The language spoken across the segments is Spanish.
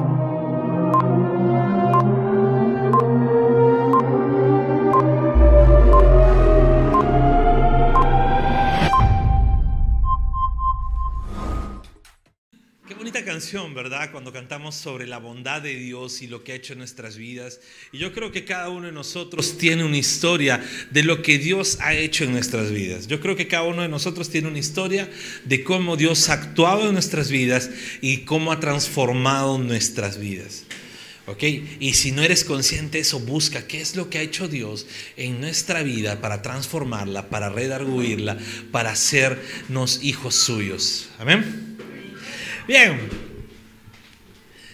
you ¿verdad? Cuando cantamos sobre la bondad de Dios y lo que ha hecho en nuestras vidas. Y yo creo que cada uno de nosotros tiene una historia de lo que Dios ha hecho en nuestras vidas. Yo creo que cada uno de nosotros tiene una historia de cómo Dios ha actuado en nuestras vidas y cómo ha transformado nuestras vidas. ¿Ok? Y si no eres consciente de eso, busca qué es lo que ha hecho Dios en nuestra vida para transformarla, para redarguirla, para hacernos hijos suyos. Amén. Bien,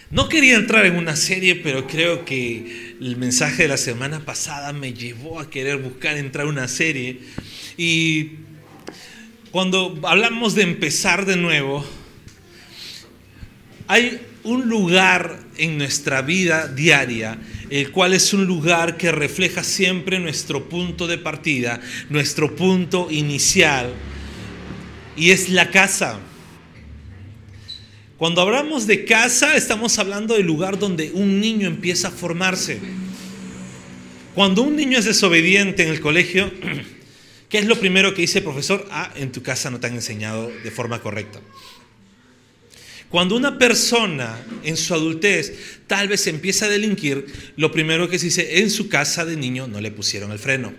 no quería entrar en una serie, pero creo que el mensaje de la semana pasada me llevó a querer buscar entrar en una serie. Y cuando hablamos de empezar de nuevo, hay un lugar en nuestra vida diaria, el cual es un lugar que refleja siempre nuestro punto de partida, nuestro punto inicial, y es la casa. Cuando hablamos de casa, estamos hablando del lugar donde un niño empieza a formarse. Cuando un niño es desobediente en el colegio, ¿qué es lo primero que dice el profesor? Ah, en tu casa no te han enseñado de forma correcta. Cuando una persona en su adultez tal vez empieza a delinquir, lo primero que se dice, en su casa de niño no le pusieron el freno.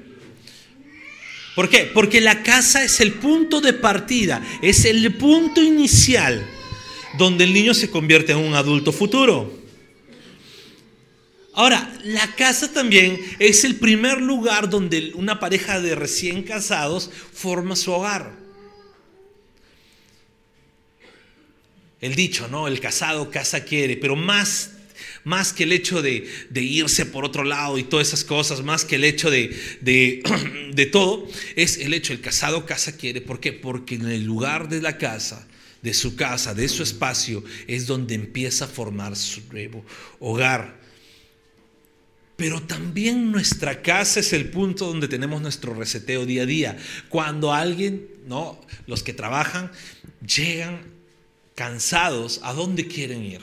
¿Por qué? Porque la casa es el punto de partida, es el punto inicial donde el niño se convierte en un adulto futuro. Ahora, la casa también es el primer lugar donde una pareja de recién casados forma su hogar. El dicho, ¿no? El casado casa quiere, pero más, más que el hecho de, irse por otro lado y todas esas cosas, más que el hecho de, de, de todo, es el hecho, el casado casa quiere. ¿Por qué? Porque en el lugar de la casa de su casa, de su espacio, es donde empieza a formar su nuevo hogar. Pero también nuestra casa es el punto donde tenemos nuestro reseteo día a día. Cuando alguien, ¿no? Los que trabajan llegan cansados, ¿a dónde quieren ir?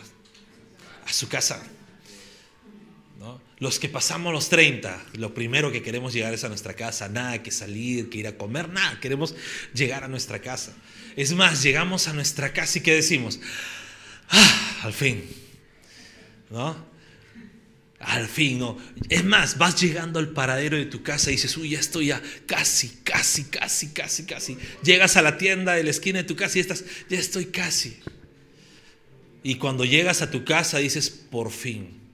A su casa. Los que pasamos los 30, lo primero que queremos llegar es a nuestra casa, nada que salir, que ir a comer, nada, queremos llegar a nuestra casa. Es más, llegamos a nuestra casa y ¿qué decimos? Ah, al fin, ¿no? Al fin, ¿no? Es más, vas llegando al paradero de tu casa y dices, uy, ya estoy ya casi, casi, casi, casi, casi. Llegas a la tienda de la esquina de tu casa y estás, ya estoy casi. Y cuando llegas a tu casa dices, por fin.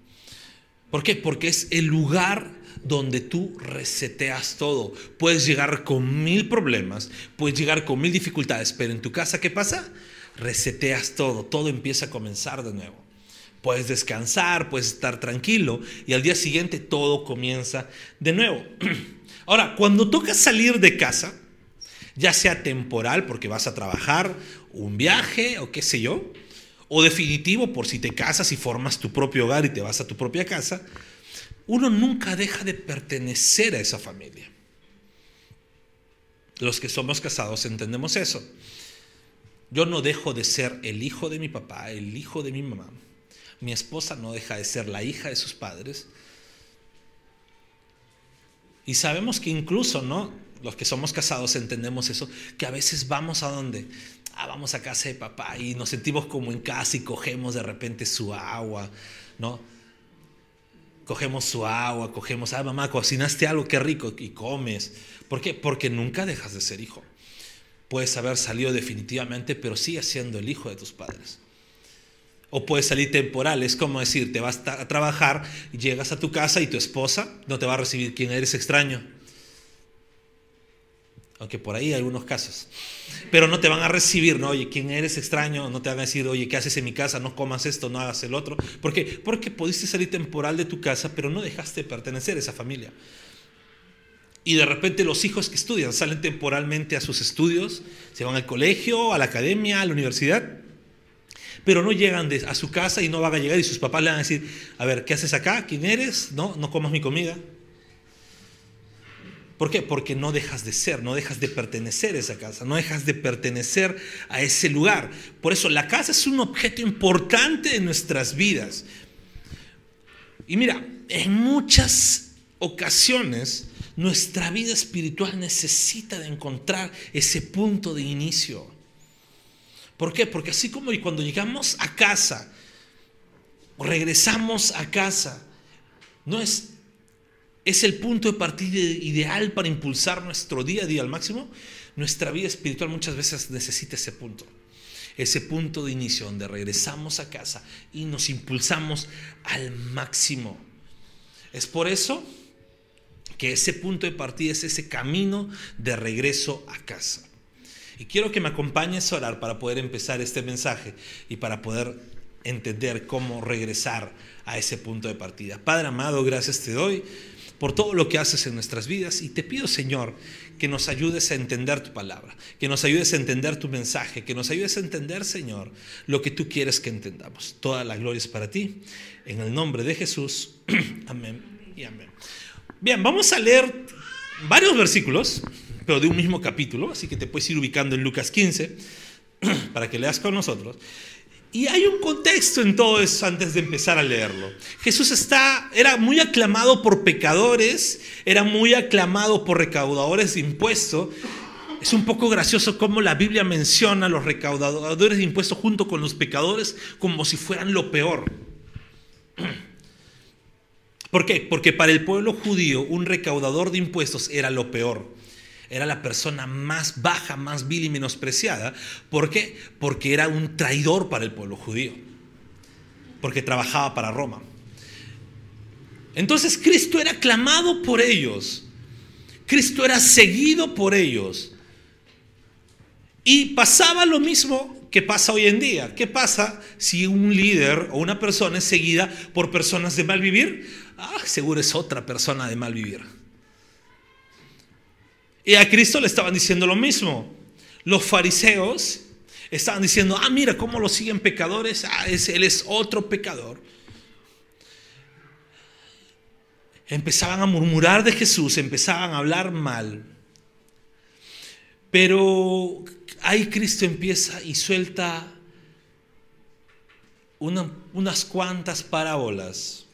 ¿Por qué? Porque es el lugar donde tú reseteas todo. Puedes llegar con mil problemas, puedes llegar con mil dificultades, pero en tu casa, ¿qué pasa? Reseteas todo, todo empieza a comenzar de nuevo. Puedes descansar, puedes estar tranquilo y al día siguiente todo comienza de nuevo. Ahora, cuando toca salir de casa, ya sea temporal porque vas a trabajar, un viaje o qué sé yo, o definitivo por si te casas y formas tu propio hogar y te vas a tu propia casa, uno nunca deja de pertenecer a esa familia. Los que somos casados entendemos eso. Yo no dejo de ser el hijo de mi papá, el hijo de mi mamá. Mi esposa no deja de ser la hija de sus padres. Y sabemos que incluso, ¿no? Los que somos casados entendemos eso, que a veces vamos a donde, ah, vamos a casa de papá y nos sentimos como en casa y cogemos de repente su agua, ¿no? Cogemos su agua, cogemos, ah, mamá, cocinaste algo, qué rico, y comes. ¿Por qué? Porque nunca dejas de ser hijo. Puedes haber salido definitivamente, pero sigues siendo el hijo de tus padres. O puedes salir temporal, es como decir, te vas a trabajar, llegas a tu casa y tu esposa no te va a recibir, quien eres extraño aunque por ahí hay algunos casos. Pero no te van a recibir, ¿no? Oye, ¿quién eres extraño? No te van a decir, oye, ¿qué haces en mi casa? No comas esto, no hagas el otro. ¿Por qué? Porque pudiste salir temporal de tu casa, pero no dejaste de pertenecer a esa familia. Y de repente los hijos que estudian salen temporalmente a sus estudios, se van al colegio, a la academia, a la universidad, pero no llegan a su casa y no van a llegar y sus papás le van a decir, a ver, ¿qué haces acá? ¿Quién eres? No, no comas mi comida. ¿Por qué? Porque no dejas de ser, no dejas de pertenecer a esa casa, no dejas de pertenecer a ese lugar. Por eso la casa es un objeto importante en nuestras vidas. Y mira, en muchas ocasiones nuestra vida espiritual necesita de encontrar ese punto de inicio. ¿Por qué? Porque así como cuando llegamos a casa, regresamos a casa, no es es el punto de partida ideal para impulsar nuestro día a día al máximo, nuestra vida espiritual muchas veces necesita ese punto. Ese punto de inicio donde regresamos a casa y nos impulsamos al máximo. Es por eso que ese punto de partida es ese camino de regreso a casa. Y quiero que me acompañes a orar para poder empezar este mensaje y para poder entender cómo regresar a ese punto de partida. Padre amado, gracias te doy por todo lo que haces en nuestras vidas y te pido, Señor, que nos ayudes a entender tu palabra, que nos ayudes a entender tu mensaje, que nos ayudes a entender, Señor, lo que tú quieres que entendamos. Toda la gloria es para ti. En el nombre de Jesús. amén y amén. Bien, vamos a leer varios versículos, pero de un mismo capítulo, así que te puedes ir ubicando en Lucas 15 para que leas con nosotros. Y hay un contexto en todo eso antes de empezar a leerlo. Jesús está, era muy aclamado por pecadores, era muy aclamado por recaudadores de impuestos. Es un poco gracioso cómo la Biblia menciona a los recaudadores de impuestos junto con los pecadores como si fueran lo peor. ¿Por qué? Porque para el pueblo judío un recaudador de impuestos era lo peor era la persona más baja, más vil y menospreciada. ¿Por qué? Porque era un traidor para el pueblo judío, porque trabajaba para Roma. Entonces Cristo era clamado por ellos, Cristo era seguido por ellos. Y pasaba lo mismo que pasa hoy en día. ¿Qué pasa si un líder o una persona es seguida por personas de mal vivir? Ah, seguro es otra persona de mal vivir. Y a Cristo le estaban diciendo lo mismo. Los fariseos estaban diciendo, ah, mira cómo lo siguen pecadores, ah, él es otro pecador. Empezaban a murmurar de Jesús, empezaban a hablar mal. Pero ahí Cristo empieza y suelta unas cuantas parábolas.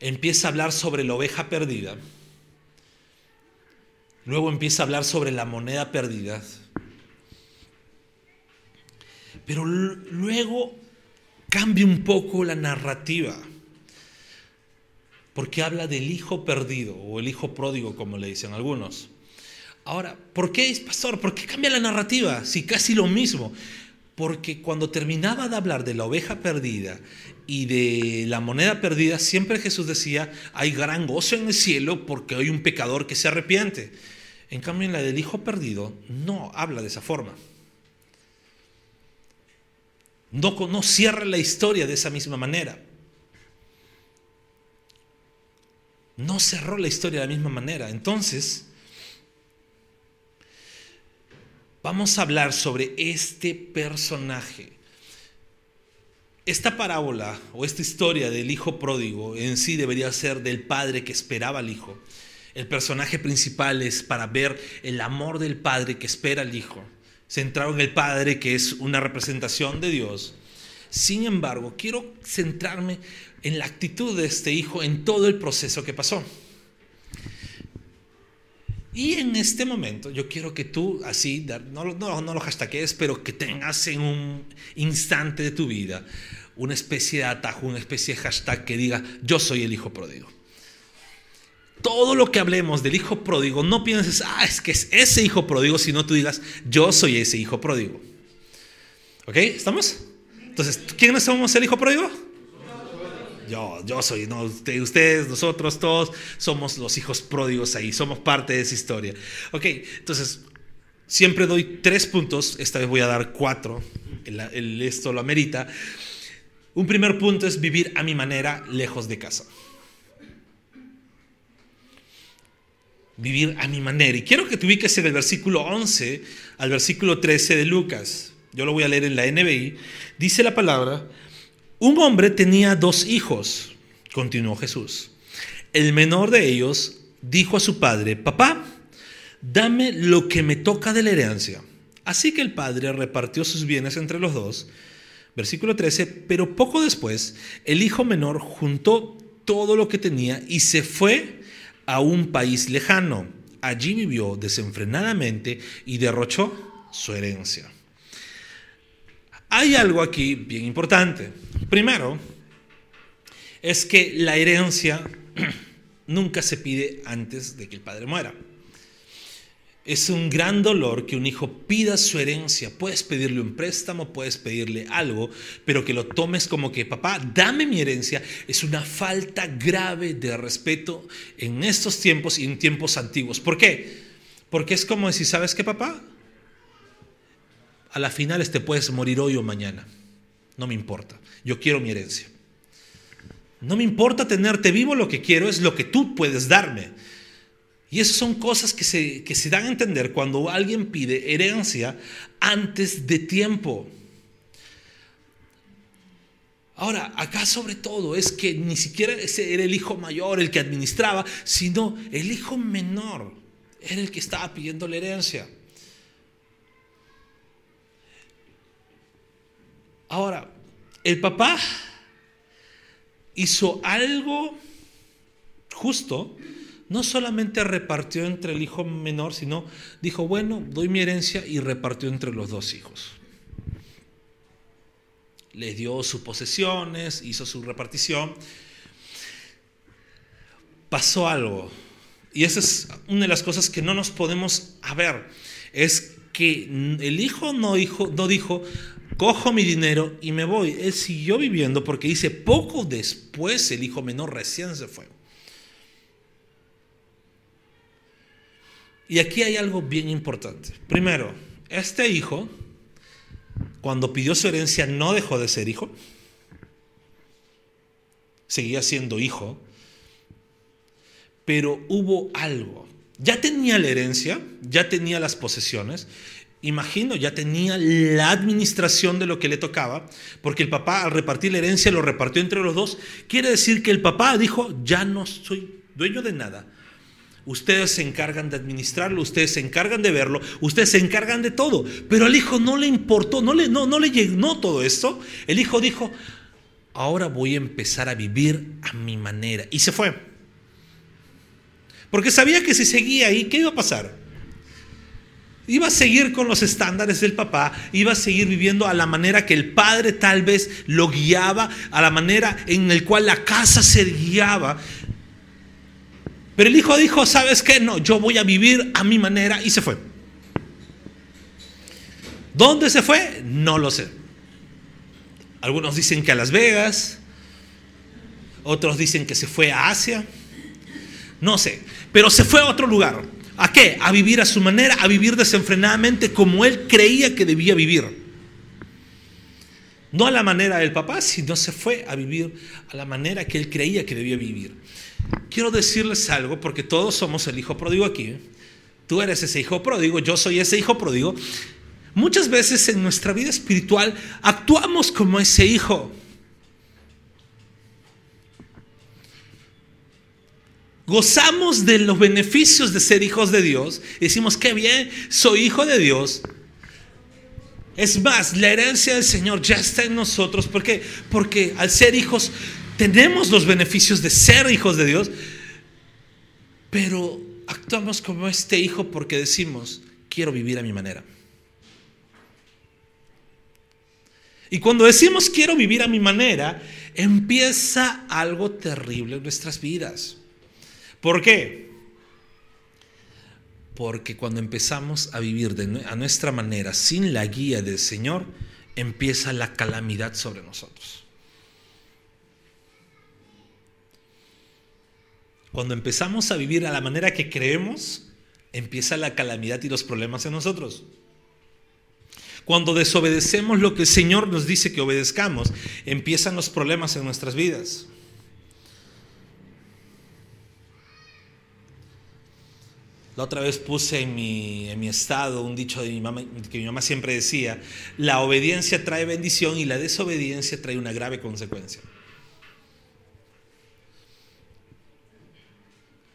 Empieza a hablar sobre la oveja perdida Luego empieza a hablar sobre la moneda perdida. Pero luego cambia un poco la narrativa. Porque habla del hijo perdido o el hijo pródigo, como le dicen algunos. Ahora, ¿por qué, pastor? ¿Por qué cambia la narrativa? Si casi lo mismo. Porque cuando terminaba de hablar de la oveja perdida y de la moneda perdida, siempre Jesús decía, hay gran gozo en el cielo porque hay un pecador que se arrepiente. En cambio, en la del hijo perdido no habla de esa forma. No, cierra la historia de esa misma manera. No cerró la historia de la misma manera. Entonces, vamos a hablar sobre este personaje. Esta parábola o esta historia del hijo pródigo en sí debería ser del padre que esperaba al hijo el personaje principal es para ver el amor del Padre que espera al Hijo, centrado en el Padre que es una representación de Dios. Sin embargo, quiero centrarme en la actitud de este Hijo en todo el proceso que pasó. Y en este momento yo quiero que tú, así, no, no, no lo hashtagues, pero que tengas en un instante de tu vida una especie de atajo, una especie de hashtag que diga, yo soy el hijo pródigo todo lo que hablemos del hijo pródigo, no pienses, ah, es que es ese hijo pródigo, sino tú digas, yo soy ese hijo pródigo. ¿Ok? ¿Estamos? Entonces, ¿quiénes somos el hijo pródigo? Yo, yo soy, no, ustedes, nosotros, todos somos los hijos pródigos ahí, somos parte de esa historia. Ok, entonces, siempre doy tres puntos, esta vez voy a dar cuatro, esto lo amerita. Un primer punto es vivir a mi manera lejos de casa. Vivir a mi manera. Y quiero que te ubiques en el versículo 11 al versículo 13 de Lucas. Yo lo voy a leer en la NBI. Dice la palabra, un hombre tenía dos hijos, continuó Jesús. El menor de ellos dijo a su padre, papá, dame lo que me toca de la herencia. Así que el padre repartió sus bienes entre los dos. Versículo 13, pero poco después el hijo menor juntó todo lo que tenía y se fue a un país lejano. Allí vivió desenfrenadamente y derrochó su herencia. Hay algo aquí bien importante. Primero, es que la herencia nunca se pide antes de que el padre muera. Es un gran dolor que un hijo pida su herencia. Puedes pedirle un préstamo, puedes pedirle algo, pero que lo tomes como que, papá, dame mi herencia. Es una falta grave de respeto en estos tiempos y en tiempos antiguos. ¿Por qué? Porque es como decir, ¿sabes qué, papá? A la final te puedes morir hoy o mañana. No me importa. Yo quiero mi herencia. No me importa tenerte vivo, lo que quiero es lo que tú puedes darme. Y esas son cosas que se, que se dan a entender cuando alguien pide herencia antes de tiempo. Ahora, acá sobre todo es que ni siquiera era el hijo mayor el que administraba, sino el hijo menor era el que estaba pidiendo la herencia. Ahora, el papá hizo algo justo no solamente repartió entre el hijo menor, sino dijo, bueno, doy mi herencia y repartió entre los dos hijos. Le dio sus posesiones, hizo su repartición. Pasó algo. Y esa es una de las cosas que no nos podemos ver. Es que el hijo no, hijo, no dijo, cojo mi dinero y me voy. Él siguió viviendo porque dice, poco después el hijo menor recién se fue. Y aquí hay algo bien importante. Primero, este hijo, cuando pidió su herencia, no dejó de ser hijo. Seguía siendo hijo. Pero hubo algo. Ya tenía la herencia, ya tenía las posesiones. Imagino, ya tenía la administración de lo que le tocaba, porque el papá al repartir la herencia lo repartió entre los dos. Quiere decir que el papá dijo, ya no soy dueño de nada, Ustedes se encargan de administrarlo, ustedes se encargan de verlo, ustedes se encargan de todo. Pero al hijo no le importó, no le, no, no le llenó todo esto. El hijo dijo, ahora voy a empezar a vivir a mi manera. Y se fue. Porque sabía que si seguía ahí, ¿qué iba a pasar? Iba a seguir con los estándares del papá, iba a seguir viviendo a la manera que el padre tal vez lo guiaba, a la manera en la cual la casa se guiaba. Pero el hijo dijo, ¿sabes qué? No, yo voy a vivir a mi manera y se fue. ¿Dónde se fue? No lo sé. Algunos dicen que a Las Vegas, otros dicen que se fue a Asia, no sé, pero se fue a otro lugar. ¿A qué? A vivir a su manera, a vivir desenfrenadamente como él creía que debía vivir. No a la manera del papá, sino se fue a vivir a la manera que él creía que debía vivir. Quiero decirles algo, porque todos somos el hijo pródigo aquí. Tú eres ese hijo pródigo, yo soy ese hijo pródigo. Muchas veces en nuestra vida espiritual actuamos como ese hijo. Gozamos de los beneficios de ser hijos de Dios. decimos, qué bien, soy hijo de Dios. Es más, la herencia del Señor ya está en nosotros. ¿Por qué? Porque al ser hijos tenemos los beneficios de ser hijos de Dios, pero actuamos como este hijo porque decimos, quiero vivir a mi manera. Y cuando decimos quiero vivir a mi manera, empieza algo terrible en nuestras vidas. ¿Por qué? Porque cuando empezamos a vivir a nuestra manera sin la guía del Señor, empieza la calamidad sobre nosotros. Cuando empezamos a vivir a la manera que creemos, empieza la calamidad y los problemas en nosotros. Cuando desobedecemos lo que el Señor nos dice que obedezcamos, empiezan los problemas en nuestras vidas. La otra vez puse en mi, en mi estado un dicho de mi mamá, que mi mamá siempre decía, la obediencia trae bendición y la desobediencia trae una grave consecuencia.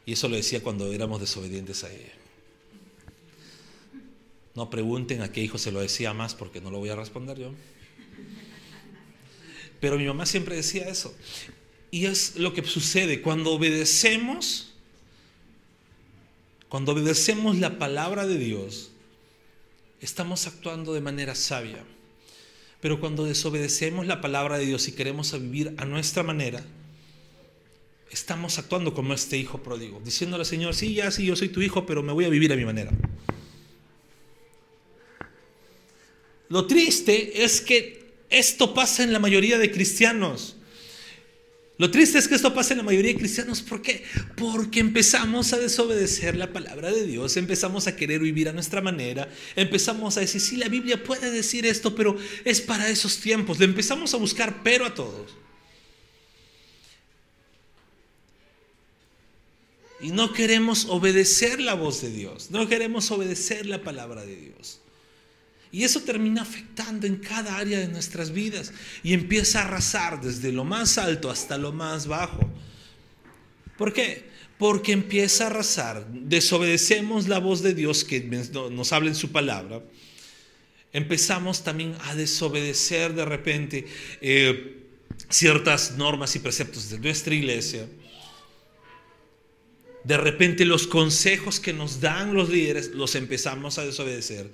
Y eso lo decía cuando éramos desobedientes a ella. No pregunten a qué hijo se lo decía más porque no lo voy a responder yo. Pero mi mamá siempre decía eso. Y es lo que sucede cuando obedecemos, cuando obedecemos la palabra de Dios, estamos actuando de manera sabia. Pero cuando desobedecemos la palabra de Dios y queremos vivir a nuestra manera, estamos actuando como este hijo pródigo, diciéndole al Señor, sí, ya sí, yo soy tu hijo, pero me voy a vivir a mi manera. Lo triste es que esto pasa en la mayoría de cristianos. Lo triste es que esto pasa en la mayoría de cristianos. ¿Por qué? Porque empezamos a desobedecer la palabra de Dios, empezamos a querer vivir a nuestra manera, empezamos a decir, sí, la Biblia puede decir esto, pero es para esos tiempos. Le empezamos a buscar pero a todos. Y no queremos obedecer la voz de Dios, no queremos obedecer la palabra de Dios. Y eso termina afectando en cada área de nuestras vidas y empieza a arrasar desde lo más alto hasta lo más bajo. ¿Por qué? Porque empieza a arrasar. Desobedecemos la voz de Dios que nos habla en su palabra. Empezamos también a desobedecer de repente eh, ciertas normas y preceptos de nuestra iglesia. De repente los consejos que nos dan los líderes los empezamos a desobedecer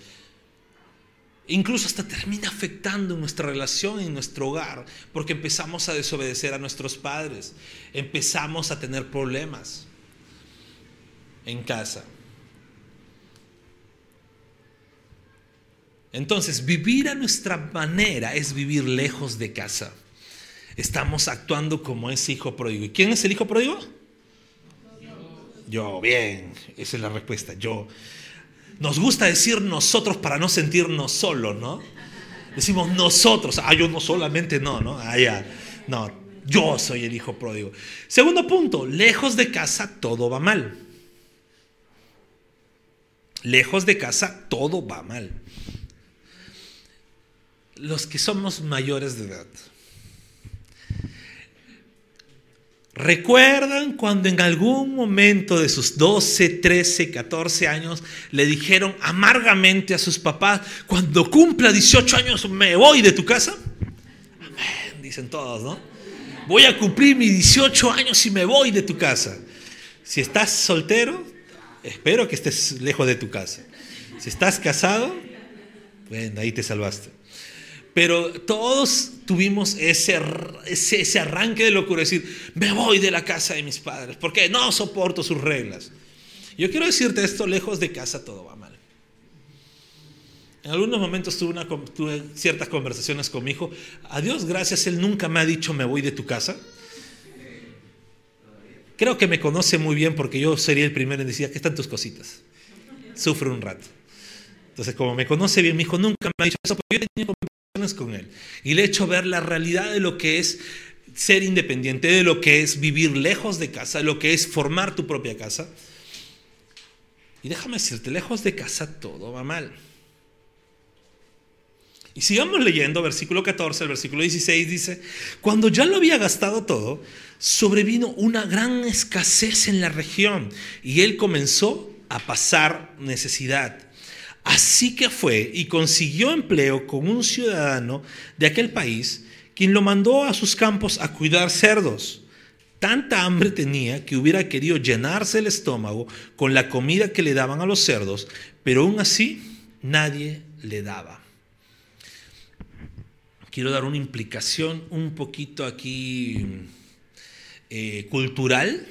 Incluso hasta termina afectando nuestra relación en nuestro hogar, porque empezamos a desobedecer a nuestros padres, empezamos a tener problemas en casa. Entonces, vivir a nuestra manera es vivir lejos de casa. Estamos actuando como ese hijo pródigo. ¿Y quién es el hijo pródigo? Yo, bien, esa es la respuesta. Yo. Nos gusta decir nosotros para no sentirnos solos, ¿no? Decimos nosotros, ah, yo no solamente no, ¿no? Ah, no, yo soy el hijo pródigo. Segundo punto, lejos de casa todo va mal. Lejos de casa todo va mal. Los que somos mayores de edad, ¿Recuerdan cuando en algún momento de sus 12, 13, 14 años le dijeron amargamente a sus papás, cuando cumpla 18 años me voy de tu casa? Amén, dicen todos, ¿no? Voy a cumplir mis 18 años y me voy de tu casa. Si estás soltero, espero que estés lejos de tu casa. Si estás casado, bueno, ahí te salvaste. Pero todos tuvimos ese, ese, arranque de locura, decir, me voy de la casa de mis padres, porque no soporto sus reglas. Yo quiero decirte esto, lejos de casa todo va mal. En algunos momentos tuve, una, tuve ciertas conversaciones con mi hijo. A Dios gracias, Él nunca me ha dicho, me voy de tu casa. Creo que me conoce muy bien porque yo sería el primero en decir, aquí están tus cositas. Sufre un rato. Entonces, como me conoce bien, mi hijo nunca me ha dicho eso, pero yo tenía con él. Y le he hecho ver la realidad de lo que es ser independiente, de lo que es vivir lejos de casa, lo que es formar tu propia casa. Y déjame decirte, lejos de casa todo va mal. Y sigamos leyendo, versículo 14, el versículo 16 dice, cuando ya lo había gastado todo, sobrevino una gran escasez en la región y él comenzó a pasar necesidad. Así que fue y consiguió empleo con un ciudadano de aquel país, quien lo mandó a sus campos a cuidar cerdos. Tanta hambre tenía que hubiera querido llenarse el estómago con la comida que le daban a los cerdos, pero aún así nadie le daba. Quiero dar una implicación un poquito aquí eh, cultural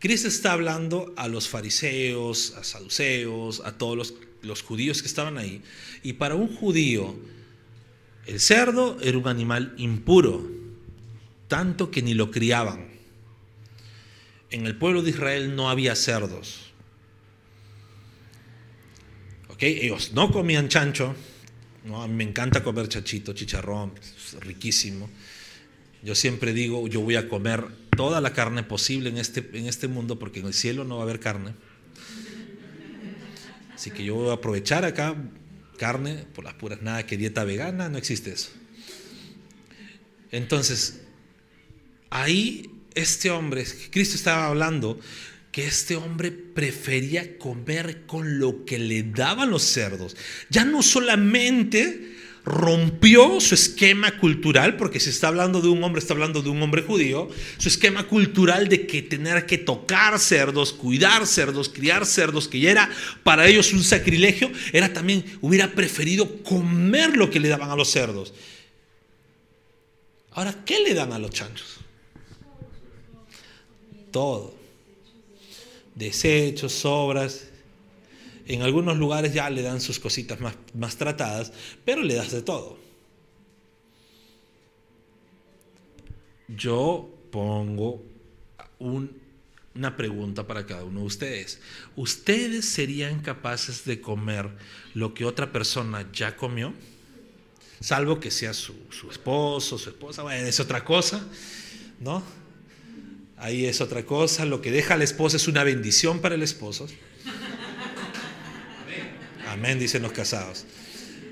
Cristo está hablando a los fariseos, a saduceos, a todos los, judíos que estaban ahí. Y para un judío, el cerdo era un animal impuro, tanto que ni lo criaban. En el pueblo de Israel no había cerdos. Ellos no comían chancho. ¿no? Me encanta comer chachito, chicharrón, es riquísimo. Yo siempre digo, yo voy a comer toda la carne posible en este, en este mundo porque en el cielo no va a haber carne. Así que yo voy a aprovechar acá carne por las puras, nada que dieta vegana, no existe eso. Entonces, ahí este hombre, Cristo estaba hablando que este hombre prefería comer con lo que le daban los cerdos. Ya no solamente rompió su esquema cultural, porque si está hablando de un hombre, está hablando de un hombre judío, su esquema cultural de que tener que tocar cerdos, cuidar cerdos, criar cerdos, que ya era para ellos un sacrilegio, era también, hubiera preferido comer lo que le daban a los cerdos. Ahora, ¿qué le dan a los chanchos? Todo. Desechos, sobras, en algunos lugares ya le dan sus cositas más, más tratadas, pero le das de todo. Yo pongo una pregunta para cada uno de ustedes. ¿Ustedes serían capaces de comer lo que otra persona ya comió? Salvo que sea su, su esposo, su esposa, bueno, es otra cosa, ¿no? Ahí es otra cosa. Lo que deja la esposa es una bendición para el esposo. Amén, dicen los casados.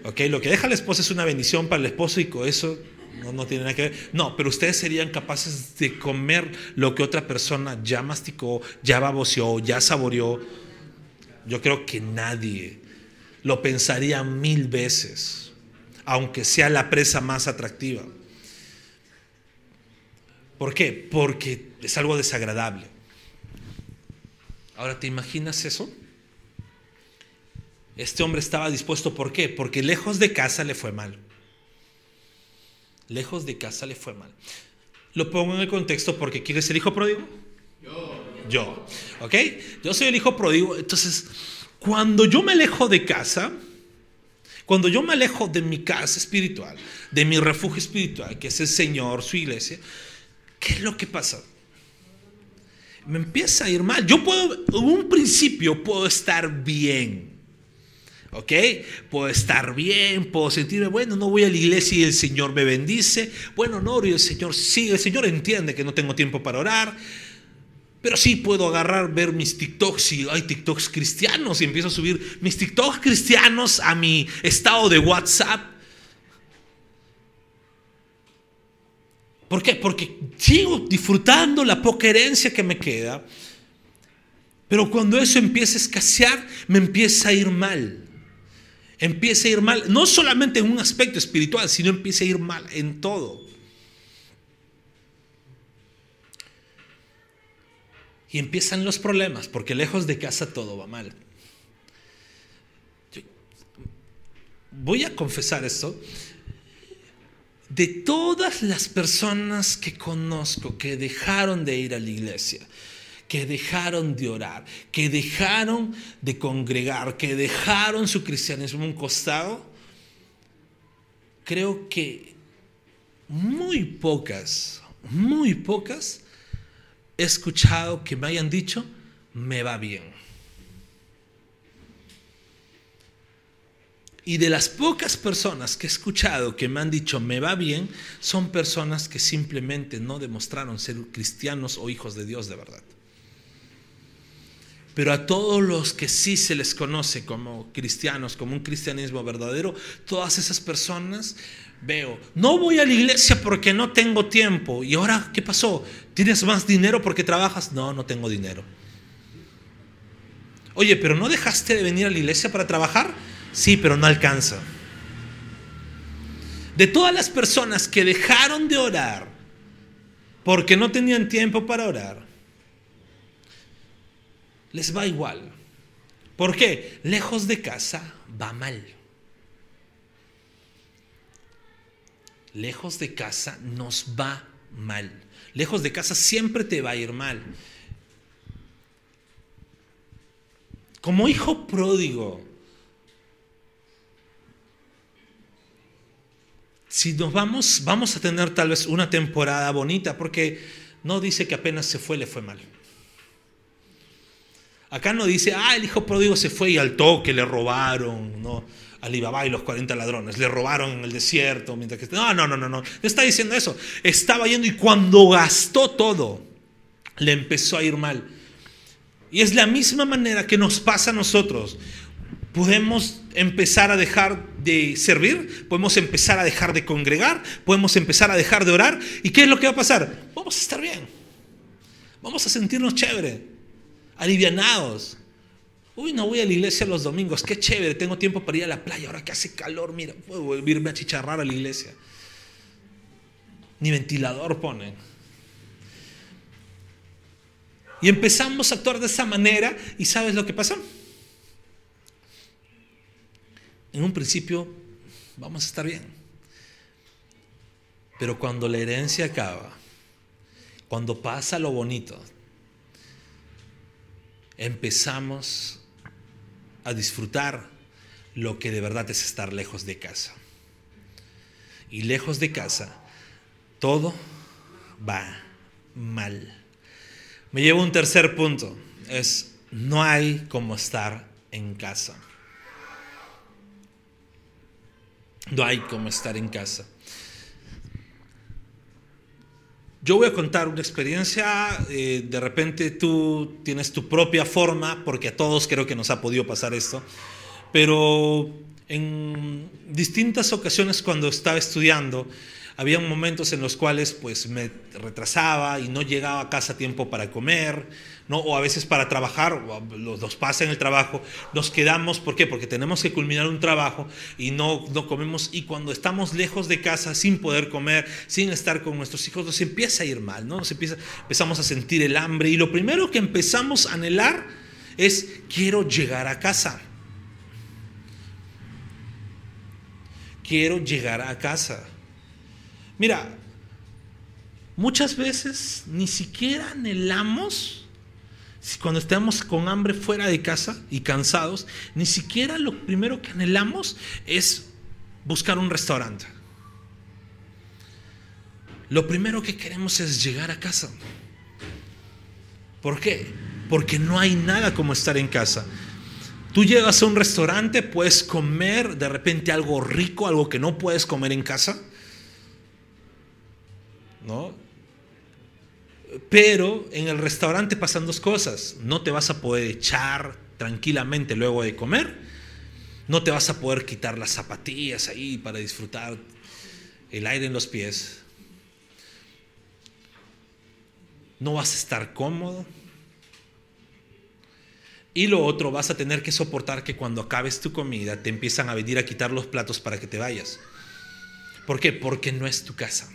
¿Ok? Lo que deja la esposa es una bendición para el esposo y con eso no, no, tiene nada que ver. No, pero ustedes serían capaces de comer lo que otra persona ya masticó, ya baboseó, ya saboreó. Yo creo que nadie lo pensaría mil veces, aunque sea la presa más atractiva. ¿Por qué? Porque es algo desagradable. Ahora, ¿te imaginas eso? Este hombre estaba dispuesto, ¿por qué? Porque lejos de casa le fue mal. Lejos de casa le fue mal. Lo pongo en el contexto porque ¿quién es el hijo pródigo? Yo. Yo. ¿Ok? Yo soy el hijo pródigo. Entonces, cuando yo me alejo de casa, cuando yo me alejo de mi casa espiritual, de mi refugio espiritual, que es el Señor, su iglesia, ¿qué es lo que pasa? Me empieza a ir mal. Yo puedo, en un principio puedo estar bien. ¿Ok? Puedo estar bien, puedo sentirme, bueno, no voy a la iglesia y el Señor me bendice. Bueno, no y el Señor sí, el Señor entiende que no tengo tiempo para orar. Pero sí puedo agarrar, ver mis TikToks y hay TikToks cristianos y empiezo a subir mis TikToks cristianos a mi estado de WhatsApp. ¿Por qué? Porque sigo disfrutando la poca herencia que me queda. Pero cuando eso empieza a escasear, me empieza a ir mal empieza a ir mal, no solamente en un aspecto espiritual, sino empieza a ir mal en todo. Y empiezan los problemas, porque lejos de casa todo va mal. voy a confesar esto. De todas las personas que conozco que dejaron de ir a la iglesia, que dejaron de orar, que dejaron de congregar, que dejaron su cristianismo a un costado, creo que muy pocas, muy pocas he escuchado que me hayan dicho, me va bien. Y de las pocas personas que he escuchado que me han dicho me va bien, son personas que simplemente no demostraron ser cristianos o hijos de Dios de verdad. Pero a todos los que sí se les conoce como cristianos, como un cristianismo verdadero, todas esas personas veo, no voy a la iglesia porque no tengo tiempo. ¿Y ahora qué pasó? ¿Tienes más dinero porque trabajas? No, no tengo dinero. Oye, pero ¿no dejaste de venir a la iglesia para trabajar? Sí, pero no alcanza. De todas las personas que dejaron de orar porque no tenían tiempo para orar, les va igual. ¿Por qué? Lejos de casa va mal. Lejos de casa nos va mal. Lejos de casa siempre te va a ir mal. Como hijo pródigo, si nos vamos, vamos a tener tal vez una temporada bonita, porque no dice que apenas se fue, le fue mal. Acá no dice, ah, el hijo pródigo se fue y al toque le robaron, ¿no? Alibaba y los 40 ladrones, le robaron en el desierto. Mientras que... No, no, no, no, no. No está diciendo eso. Estaba yendo y cuando gastó todo, le empezó a ir mal. Y es la misma manera que nos pasa a nosotros. Podemos empezar a dejar de servir, podemos empezar a dejar de congregar, podemos empezar a dejar de orar. ¿Y qué es lo que va a pasar? Vamos a estar bien. Vamos a sentirnos chévere, alivianados. Uy, no voy a la iglesia los domingos, qué chévere, tengo tiempo para ir a la playa, ahora que hace calor, mira, puedo irme a chicharrar a la iglesia. Ni ventilador ponen. Y empezamos a actuar de esa manera y ¿sabes lo que pasó? En un principio vamos a estar bien. Pero cuando la herencia acaba, cuando pasa lo bonito, empezamos a disfrutar lo que de verdad es estar lejos de casa. Y lejos de casa, todo va mal. Me llevo un tercer punto, es no hay como estar en casa. No hay como estar en casa. Yo voy a contar una experiencia, eh, de repente tú tienes tu propia forma, porque a todos creo que nos ha podido pasar esto, pero en distintas ocasiones cuando estaba estudiando, había momentos en los cuales pues me retrasaba y no llegaba a casa a tiempo para comer, ¿no? o a veces para trabajar, los dos pasa en el trabajo, nos quedamos, ¿por qué? Porque tenemos que culminar un trabajo y no, no comemos y cuando estamos lejos de casa sin poder comer, sin estar con nuestros hijos, nos empieza a ir mal, ¿no? Nos empieza, empezamos a sentir el hambre y lo primero que empezamos a anhelar es quiero llegar a casa. Quiero llegar a casa. Mira, muchas veces ni siquiera anhelamos, cuando estamos con hambre fuera de casa y cansados, ni siquiera lo primero que anhelamos es buscar un restaurante. Lo primero que queremos es llegar a casa. ¿Por qué? Porque no hay nada como estar en casa. Tú llegas a un restaurante, puedes comer de repente algo rico, algo que no puedes comer en casa ¿no? Pero en el restaurante pasan dos cosas. No te vas a poder echar tranquilamente luego de comer. No te vas a poder quitar las zapatillas ahí para disfrutar el aire en los pies. No vas a estar cómodo. Y lo otro, vas a tener que soportar que cuando acabes tu comida te empiezan a venir a quitar los platos para que te vayas. ¿Por qué? Porque no es tu casa.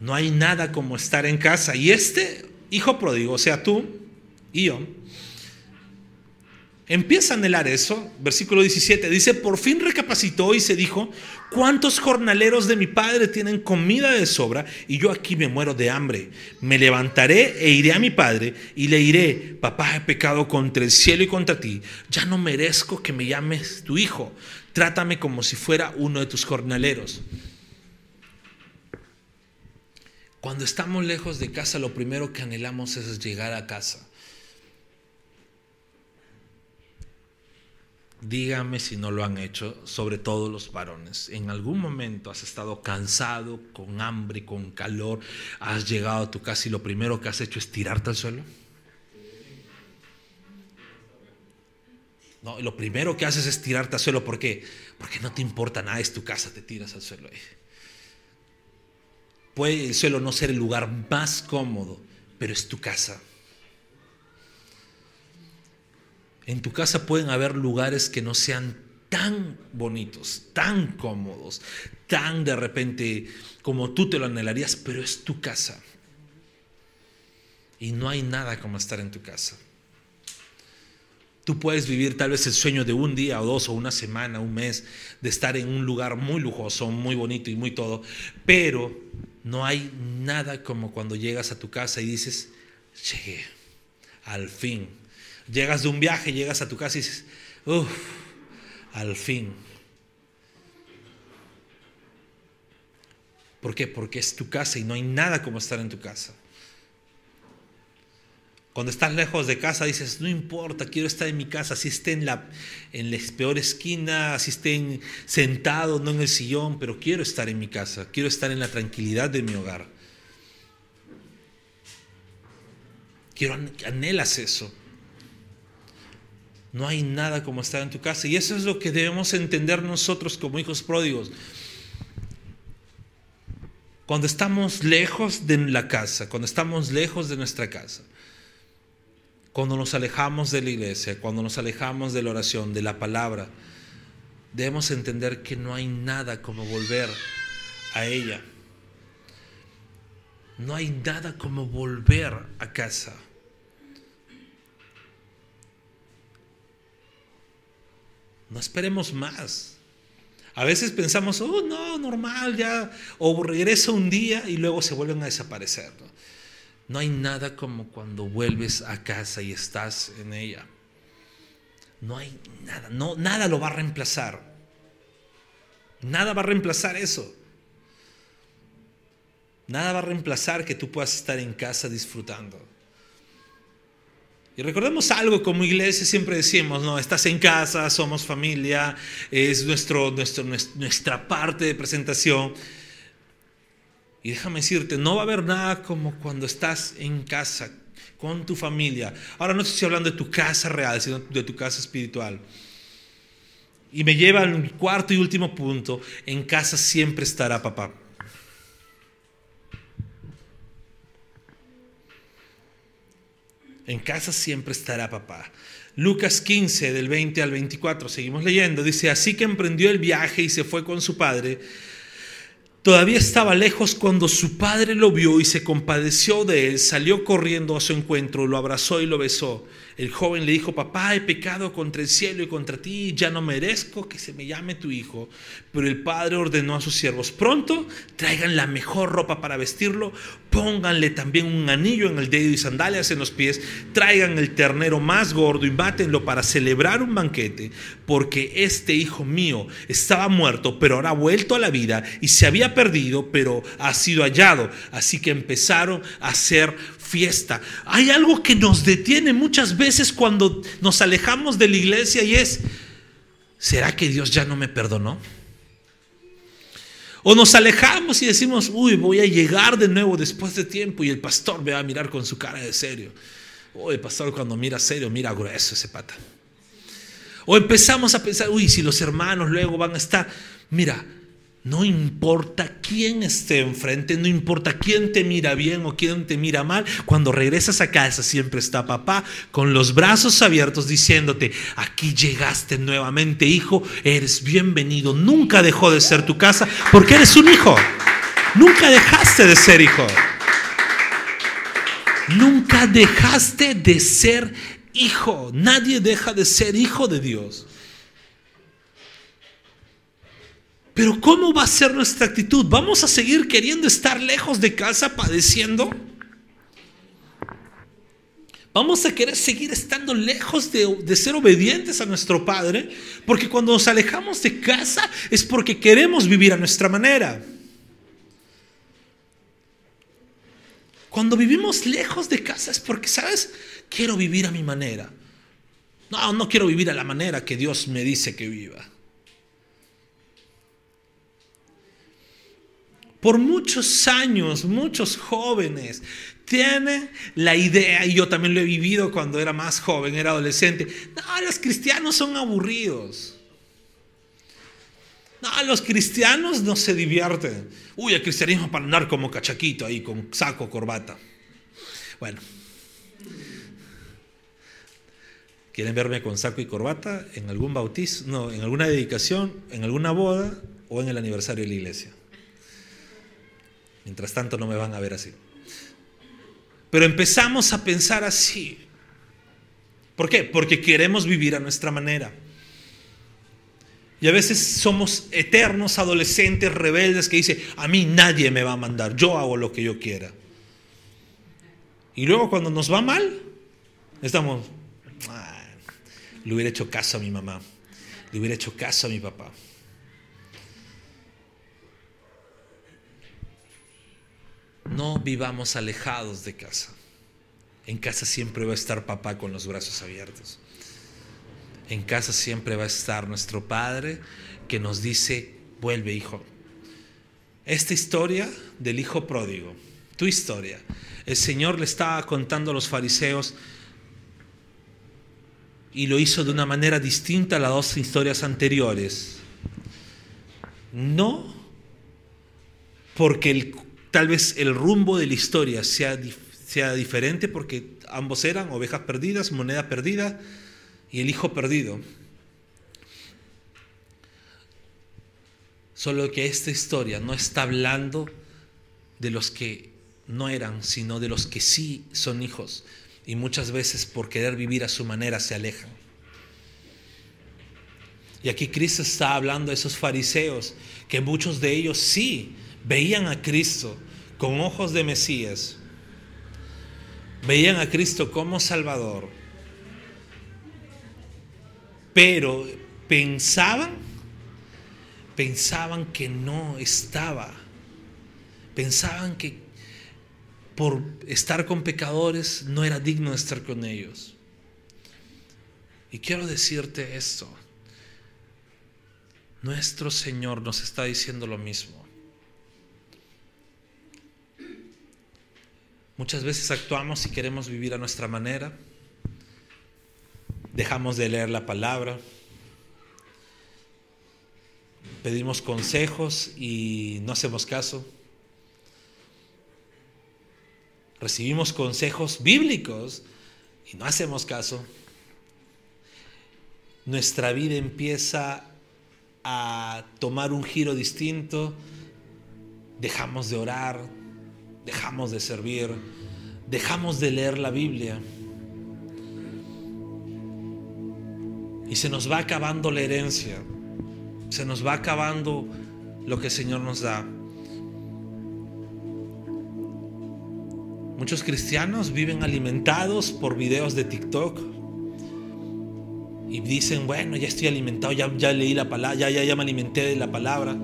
No hay nada como estar en casa. Y este hijo pródigo, o sea, tú y yo, empieza a anhelar eso. Versículo 17 dice, por fin recapacitó y se dijo, ¿cuántos jornaleros de mi padre tienen comida de sobra y yo aquí me muero de hambre? Me levantaré e iré a mi padre y le diré, papá, he pecado contra el cielo y contra ti, ya no merezco que me llames tu hijo, trátame como si fuera uno de tus jornaleros. Cuando estamos lejos de casa, lo primero que anhelamos es llegar a casa. Dígame si no lo han hecho, sobre todo los varones. En algún momento has estado cansado, con hambre, con calor, has llegado a tu casa y lo primero que has hecho es tirarte al suelo. No, lo primero que haces es tirarte al suelo. ¿Por qué? Porque no te importa nada, es tu casa, te tiras al suelo. Puede el suelo no ser el lugar más cómodo, pero es tu casa. En tu casa pueden haber lugares que no sean tan bonitos, tan cómodos, tan de repente como tú te lo anhelarías, pero es tu casa. Y no hay nada como estar en tu casa. Tú puedes vivir tal vez el sueño de un día o dos o una semana, un mes, de estar en un lugar muy lujoso, muy bonito y muy todo, pero no hay nada como cuando llegas a tu casa y dices, llegué, al fin. Llegas de un viaje, llegas a tu casa y dices, uff, al fin. ¿Por qué? Porque es tu casa y no hay nada como estar en tu casa. Cuando estás lejos de casa dices, no importa, quiero estar en mi casa, si esté en la, en la peor esquina, si esté sentado, no en el sillón, pero quiero estar en mi casa, quiero estar en la tranquilidad de mi hogar. Quiero, anhelas eso. No hay nada como estar en tu casa. Y eso es lo que debemos entender nosotros como hijos pródigos. Cuando estamos lejos de la casa, cuando estamos lejos de nuestra casa, cuando nos alejamos de la iglesia, cuando nos alejamos de la oración, de la palabra, debemos entender que no hay nada como volver a ella. No hay nada como volver a casa. No esperemos más. A veces pensamos, oh, no, normal, ya, o regresa un día y luego se vuelven a desaparecer. ¿no? No hay nada como cuando vuelves a casa y estás en ella. No hay nada, no, nada lo va a reemplazar. Nada va a reemplazar eso. Nada va a reemplazar que tú puedas estar en casa disfrutando. Y recordemos algo, como iglesia siempre decimos, no, estás en casa, somos familia, es nuestro, nuestro, nuestra parte de presentación. Y déjame decirte, no va a haber nada como cuando estás en casa con tu familia. Ahora no estoy hablando de tu casa real, sino de tu casa espiritual. Y me lleva al cuarto y último punto, en casa siempre estará papá. En casa siempre estará papá. Lucas 15, del 20 al 24, seguimos leyendo, dice, así que emprendió el viaje y se fue con su padre. Todavía estaba lejos cuando su padre lo vio y se compadeció de él, salió corriendo a su encuentro, lo abrazó y lo besó. El joven le dijo, papá, he pecado contra el cielo y contra ti, ya no merezco que se me llame tu hijo. Pero el padre ordenó a sus siervos, pronto traigan la mejor ropa para vestirlo, pónganle también un anillo en el dedo y sandalias en los pies, traigan el ternero más gordo y mátenlo para celebrar un banquete, porque este hijo mío estaba muerto, pero ahora ha vuelto a la vida y se había perdido, pero ha sido hallado. Así que empezaron a hacer fiesta. Hay algo que nos detiene muchas veces cuando nos alejamos de la iglesia y es, ¿será que Dios ya no me perdonó? O nos alejamos y decimos, uy, voy a llegar de nuevo después de tiempo y el pastor me va a mirar con su cara de serio. O el pastor cuando mira serio, mira grueso ese pata. O empezamos a pensar, uy, si los hermanos luego van a estar, mira, no importa quién esté enfrente, no importa quién te mira bien o quién te mira mal, cuando regresas a casa siempre está papá con los brazos abiertos diciéndote, aquí llegaste nuevamente hijo, eres bienvenido, nunca dejó de ser tu casa porque eres un hijo, nunca dejaste de ser hijo, nunca dejaste de ser hijo, nadie deja de ser hijo de Dios. Pero ¿cómo va a ser nuestra actitud? ¿Vamos a seguir queriendo estar lejos de casa padeciendo? Vamos a querer seguir estando lejos de, ser obedientes a nuestro Padre, porque cuando nos alejamos de casa es porque queremos vivir a nuestra manera. Cuando vivimos lejos de casa es porque, ¿sabes? Quiero vivir a mi manera. No, no quiero vivir a la manera que Dios me dice que viva. Por muchos años, muchos jóvenes tienen la idea, y yo también lo he vivido cuando era más joven, era adolescente, no, los cristianos son aburridos. No, los cristianos no se divierten. Uy, el cristianismo para andar como cachaquito ahí, con saco, corbata. Bueno. ¿Quieren verme con saco y corbata en algún bautizo? No, en alguna dedicación, en alguna boda o en el aniversario de la iglesia. Mientras tanto no me van a ver así. Pero empezamos a pensar así. ¿Por qué? Porque queremos vivir a nuestra manera. Y a veces somos eternos adolescentes rebeldes que dicen, a mí nadie me va a mandar, yo hago lo que yo quiera. Y luego cuando nos va mal, estamos, le hubiera hecho caso a mi mamá, le hubiera hecho caso a mi papá. No vivamos alejados de casa. En casa siempre va a estar papá con los brazos abiertos. En casa siempre va a estar nuestro Padre que nos dice, vuelve hijo. Esta historia del hijo pródigo, tu historia, el Señor le estaba contando a los fariseos y lo hizo de una manera distinta a las dos historias anteriores. No porque el tal vez el rumbo de la historia sea, sea diferente porque ambos eran ovejas perdidas, moneda perdida y el hijo perdido. Solo que esta historia no está hablando de los que no eran, sino de los que sí son hijos y muchas veces por querer vivir a su manera se alejan. Y aquí Cristo está hablando a esos fariseos, que muchos de ellos sí veían a Cristo con ojos de Mesías, veían a Cristo como Salvador, pero pensaban, pensaban que no estaba, pensaban que por estar con pecadores no era digno de estar con ellos. Y quiero decirte esto, nuestro Señor nos está diciendo lo mismo. Muchas veces actuamos y queremos vivir a nuestra manera. Dejamos de leer la palabra. Pedimos consejos y no hacemos caso. Recibimos consejos bíblicos y no hacemos caso. Nuestra vida empieza a tomar un giro distinto, dejamos de orar, dejamos de servir, dejamos de leer la Biblia. Y se nos va acabando la herencia, se nos va acabando lo que el Señor nos da. Muchos cristianos viven alimentados por videos de TikTok, y dicen, bueno, ya estoy alimentado, ya, leí la palabra, ya, ya, ya me alimenté de la palabra.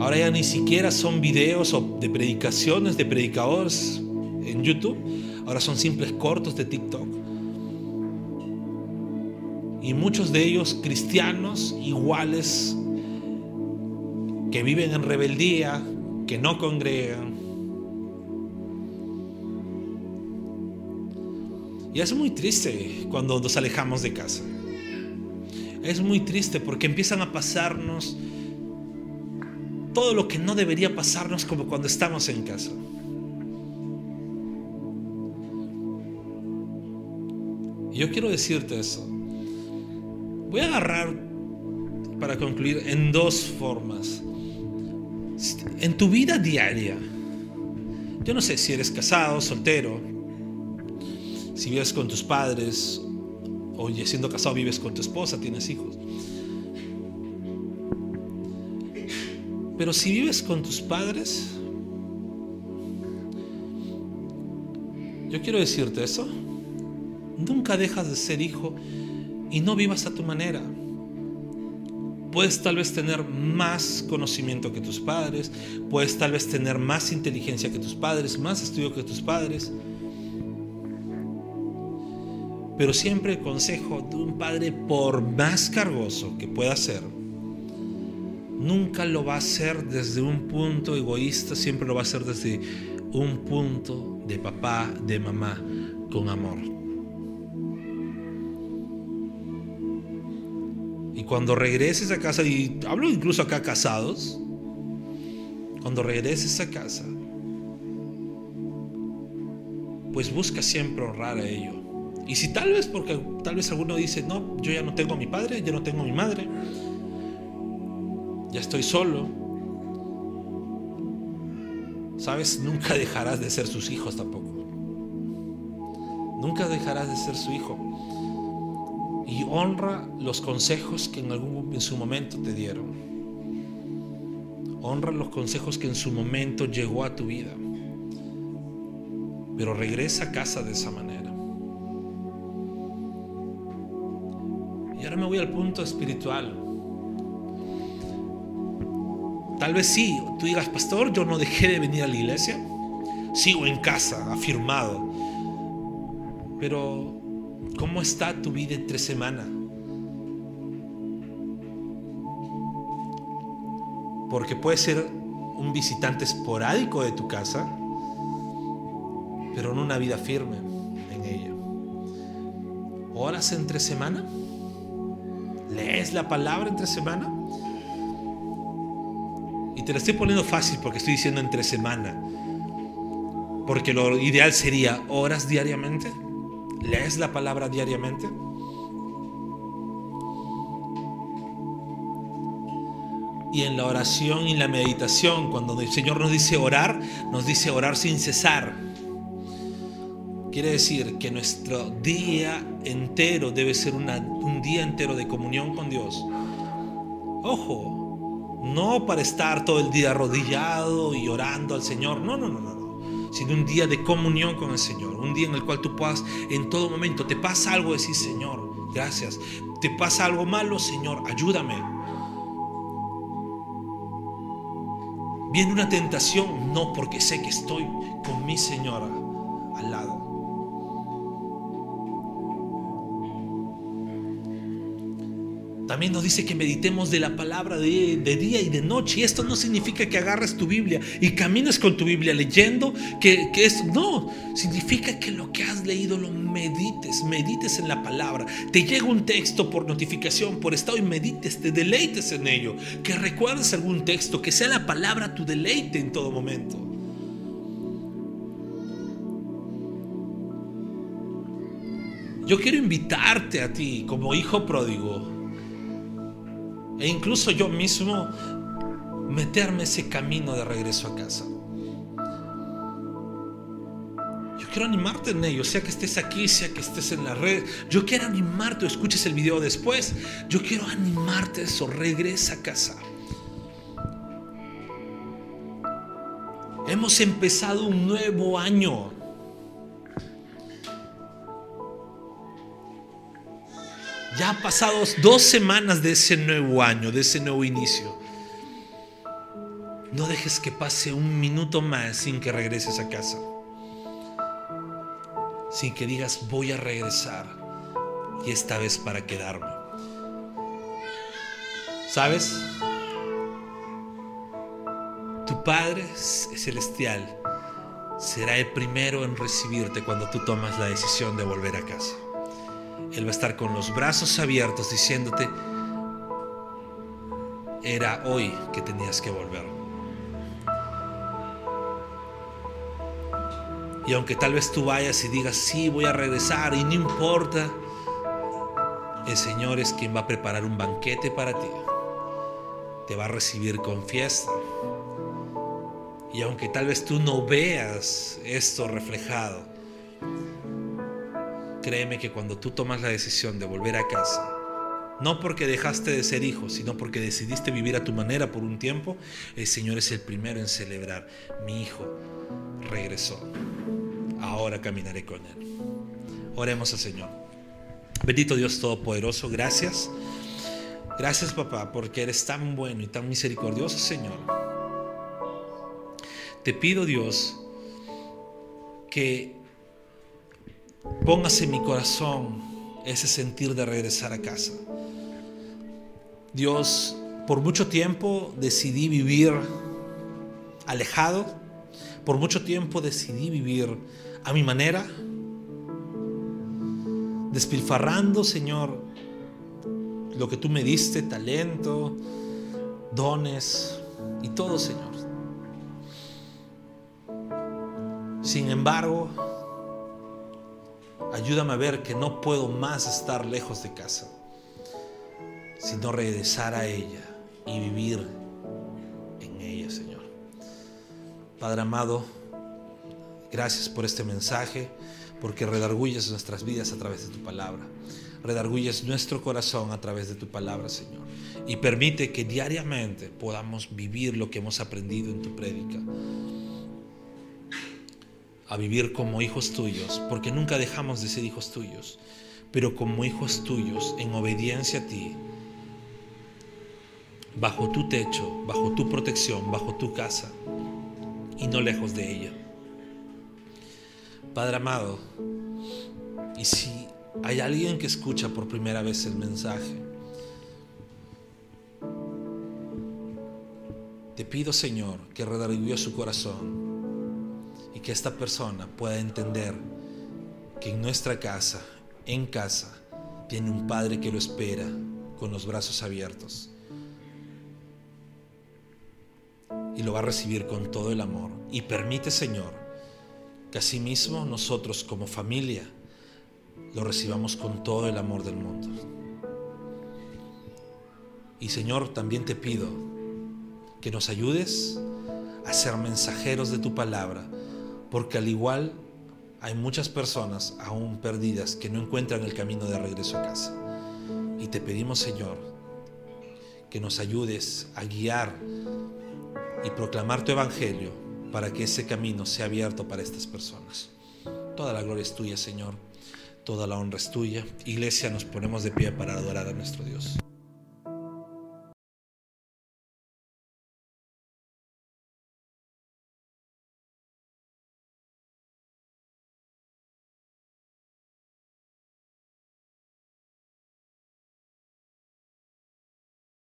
Ahora ya ni siquiera son videos de predicaciones de predicadores en YouTube, ahora son simples cortos de TikTok. Y muchos de ellos cristianos iguales que viven en rebeldía, que no congregan, Y es muy triste cuando nos alejamos de casa. Es muy triste porque empiezan a pasarnos todo lo que no debería pasarnos como cuando estamos en casa. Y yo quiero decirte eso. Voy a agarrar, para concluir, en dos formas. En tu vida diaria, yo no sé si eres casado, soltero, si vives con tus padres o siendo casado vives con tu esposa, tienes hijos. Pero si vives con tus padres, yo quiero decirte eso, nunca dejas de ser hijo y no vivas a tu manera. Puedes tal vez tener más conocimiento que tus padres, puedes tal vez tener más inteligencia que tus padres, más estudio que tus padres, pero siempre el consejo de un padre, por más cargoso que pueda ser, nunca lo va a hacer desde un punto egoísta, siempre lo va a hacer desde un punto de papá, de mamá, con amor. Y cuando regreses a casa, y hablo incluso acá casados, cuando regreses a casa, pues busca siempre honrar a ellos y si tal vez, porque tal vez alguno dice, no, yo ya no tengo a mi padre, ya no tengo a mi madre, ya estoy solo, sabes, nunca dejarás de ser sus hijos tampoco. Nunca dejarás de ser su hijo. Y honra los consejos que en, algún, en su momento te dieron. Honra los consejos que en su momento llegó a tu vida. Pero regresa a casa de esa manera. me voy al punto espiritual. Tal vez sí, tú digas, pastor, yo no dejé de venir a la iglesia. Sigo en casa, afirmado. Pero, ¿cómo está tu vida entre semana? Porque puede ser un visitante esporádico de tu casa, pero no una vida firme en ella. ¿Horas entre semana? ¿Lees la palabra entre semana? Te la estoy poniendo fácil porque estoy diciendo entre semana. Porque lo ideal sería oras diariamente. ¿Lees la palabra diariamente? Y en la oración y la meditación, cuando el Señor nos dice orar, nos dice orar sin cesar. Quiere decir que nuestro día entero debe ser un día entero de comunión con Dios. Ojo, no para estar todo el día arrodillado y orando al Señor. No, no, no, no sino un día de comunión con el Señor, un día en el cual tú puedas en todo momento, te pasa algo, decir, Señor, gracias, te pasa algo malo, Señor, ayúdame. Viene una tentación, no porque sé que estoy con mi Señora También nos dice que meditemos de la palabra de, día y de noche. Y esto no significa que agarres tu Biblia y camines con tu Biblia leyendo, que, que es, no, significa que lo que has leído lo medites, medites en la palabra. Te llega un texto por notificación, por estado y medites, te deleites en ello. Que recuerdes algún texto, que sea la palabra tu deleite en todo momento. Yo quiero invitarte a ti como hijo pródigo e incluso yo mismo meterme ese camino de regreso a casa. Yo quiero animarte en ello, sea que estés aquí, sea que estés en la red. Yo quiero animarte o escuches el video después. Yo quiero animarte eso, regresa a casa. Hemos empezado un nuevo año. Ya pasados dos semanas de ese nuevo año, de ese nuevo inicio. No dejes que pase un minuto más sin que regreses a casa. Sin que digas voy a regresar y esta vez para quedarme. ¿Sabes? Tu Padre Celestial será el primero en recibirte cuando tú tomas la decisión de volver a casa. Él va a estar con los brazos abiertos diciéndote, era hoy que tenías que volver. Y aunque tal vez tú vayas y digas, sí, voy a regresar y no importa, el Señor es quien va a preparar un banquete para ti. Te va a recibir con fiesta. Y aunque tal vez tú no veas esto reflejado, créeme que cuando tú tomas la decisión de volver a casa, no porque dejaste de ser hijo, sino porque decidiste vivir a tu manera por un tiempo, el Señor es el primero en celebrar. Mi hijo regresó. Ahora caminaré con Él. Oremos al Señor. Bendito Dios Todopoderoso, gracias. Gracias papá, porque eres tan bueno y tan misericordioso, Señor. Te pido Dios que Póngase en mi corazón ese sentir de regresar a casa. Dios, por mucho tiempo decidí vivir alejado, por mucho tiempo decidí vivir a mi manera, despilfarrando, Señor, lo que tú me diste, talento, dones y todo, Señor. Sin embargo, Ayúdame a ver que no puedo más estar lejos de casa, sino regresar a ella y vivir en ella, Señor. Padre amado, gracias por este mensaje, porque redarguyes nuestras vidas a través de tu palabra. Redarguyes nuestro corazón a través de tu palabra, Señor. Y permite que diariamente podamos vivir lo que hemos aprendido en tu prédica a vivir como hijos tuyos, porque nunca dejamos de ser hijos tuyos, pero como hijos tuyos, en obediencia a ti, bajo tu techo, bajo tu protección, bajo tu casa y no lejos de ella. Padre amado, y si hay alguien que escucha por primera vez el mensaje, te pido Señor que redarguyó su corazón que esta persona pueda entender que en nuestra casa, en casa, tiene un Padre que lo espera con los brazos abiertos. lo va a recibir con todo el amor. Y permite, Señor, que asimismo nosotros como familia lo recibamos con todo el amor del mundo. Y Señor, también te pido que nos ayudes a ser mensajeros de tu palabra, porque al igual hay muchas personas aún perdidas que no encuentran el camino de regreso a casa. Y te pedimos, Señor, que nos ayudes a guiar y proclamar tu evangelio para que ese camino sea abierto para estas personas. Toda la gloria es tuya, Señor. Toda la honra es tuya. Iglesia, nos ponemos de pie para adorar a nuestro Dios.